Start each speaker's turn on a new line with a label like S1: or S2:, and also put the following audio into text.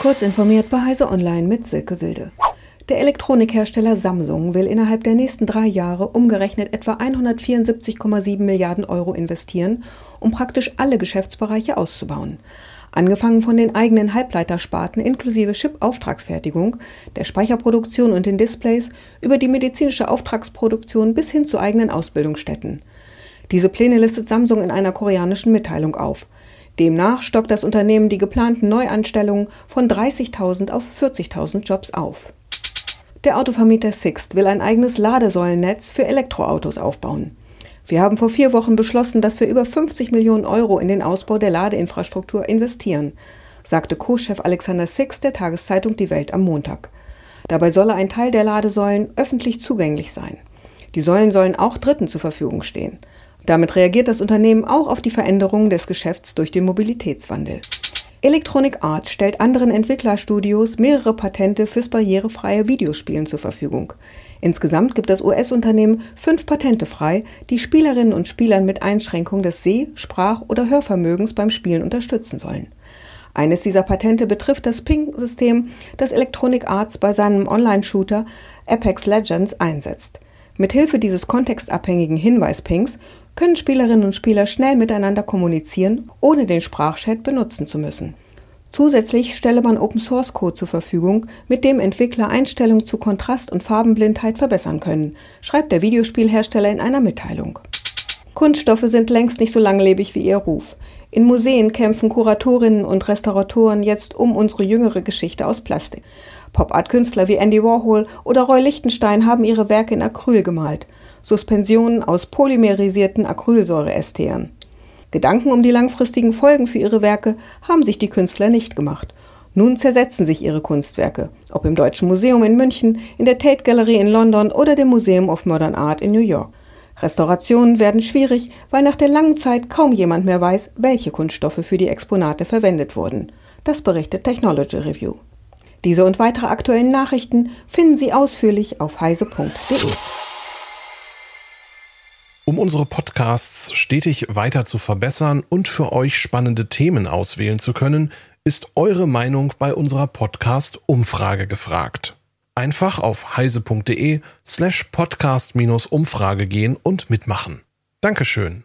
S1: Kurz informiert bei Heise Online mit Silke Wilde. Der Elektronikhersteller Samsung will innerhalb der nächsten drei Jahre umgerechnet etwa 174,7 Milliarden Euro investieren, um praktisch alle Geschäftsbereiche auszubauen. Angefangen von den eigenen Halbleitersparten inklusive Chip-Auftragsfertigung, der Speicherproduktion und den Displays über die medizinische Auftragsproduktion bis hin zu eigenen Ausbildungsstätten. Diese Pläne listet Samsung in einer koreanischen Mitteilung auf. Demnach stockt das Unternehmen die geplanten Neuanstellungen von 30.000 auf 40.000 Jobs auf. Der Autovermieter Sixt will ein eigenes Ladesäulennetz für Elektroautos aufbauen. Wir haben vor vier Wochen beschlossen, dass wir über 50 Millionen Euro in den Ausbau der Ladeinfrastruktur investieren, sagte Co-Chef Alexander Sixt der Tageszeitung Die Welt am Montag. Dabei solle ein Teil der Ladesäulen öffentlich zugänglich sein. Die Säulen sollen auch Dritten zur Verfügung stehen. Damit reagiert das Unternehmen auch auf die Veränderungen des Geschäfts durch den Mobilitätswandel. Electronic Arts stellt anderen Entwicklerstudios mehrere Patente fürs barrierefreie Videospielen zur Verfügung. Insgesamt gibt das US-Unternehmen fünf Patente frei, die Spielerinnen und Spielern mit Einschränkung des Seh-, Sprach- oder Hörvermögens beim Spielen unterstützen sollen. Eines dieser Patente betrifft das Ping-System, das Electronic Arts bei seinem Online-Shooter Apex Legends einsetzt. Mithilfe dieses kontextabhängigen Hinweispings können Spielerinnen und Spieler schnell miteinander kommunizieren, ohne den Sprachchat benutzen zu müssen. Zusätzlich stelle man Open Source Code zur Verfügung, mit dem Entwickler Einstellungen zu Kontrast und Farbenblindheit verbessern können, schreibt der Videospielhersteller in einer Mitteilung. Kunststoffe sind längst nicht so langlebig wie ihr Ruf. In Museen kämpfen Kuratorinnen und Restauratoren jetzt um unsere jüngere Geschichte aus Plastik. Pop-Art-Künstler wie Andy Warhol oder Roy Lichtenstein haben ihre Werke in Acryl gemalt. Suspensionen aus polymerisierten Acrylsäureesteren. Gedanken um die langfristigen Folgen für ihre Werke haben sich die Künstler nicht gemacht. Nun zersetzen sich ihre Kunstwerke, ob im Deutschen Museum in München, in der Tate Gallery in London oder dem Museum of Modern Art in New York. Restaurationen werden schwierig, weil nach der langen Zeit kaum jemand mehr weiß, welche Kunststoffe für die Exponate verwendet wurden. Das berichtet Technology Review. Diese und weitere aktuellen Nachrichten finden Sie ausführlich auf heise.de.
S2: Um unsere Podcasts stetig weiter zu verbessern und für euch spannende Themen auswählen zu können, ist eure Meinung bei unserer Podcast-Umfrage gefragt. Einfach auf heise.de slash podcast-umfrage gehen und mitmachen. Dankeschön.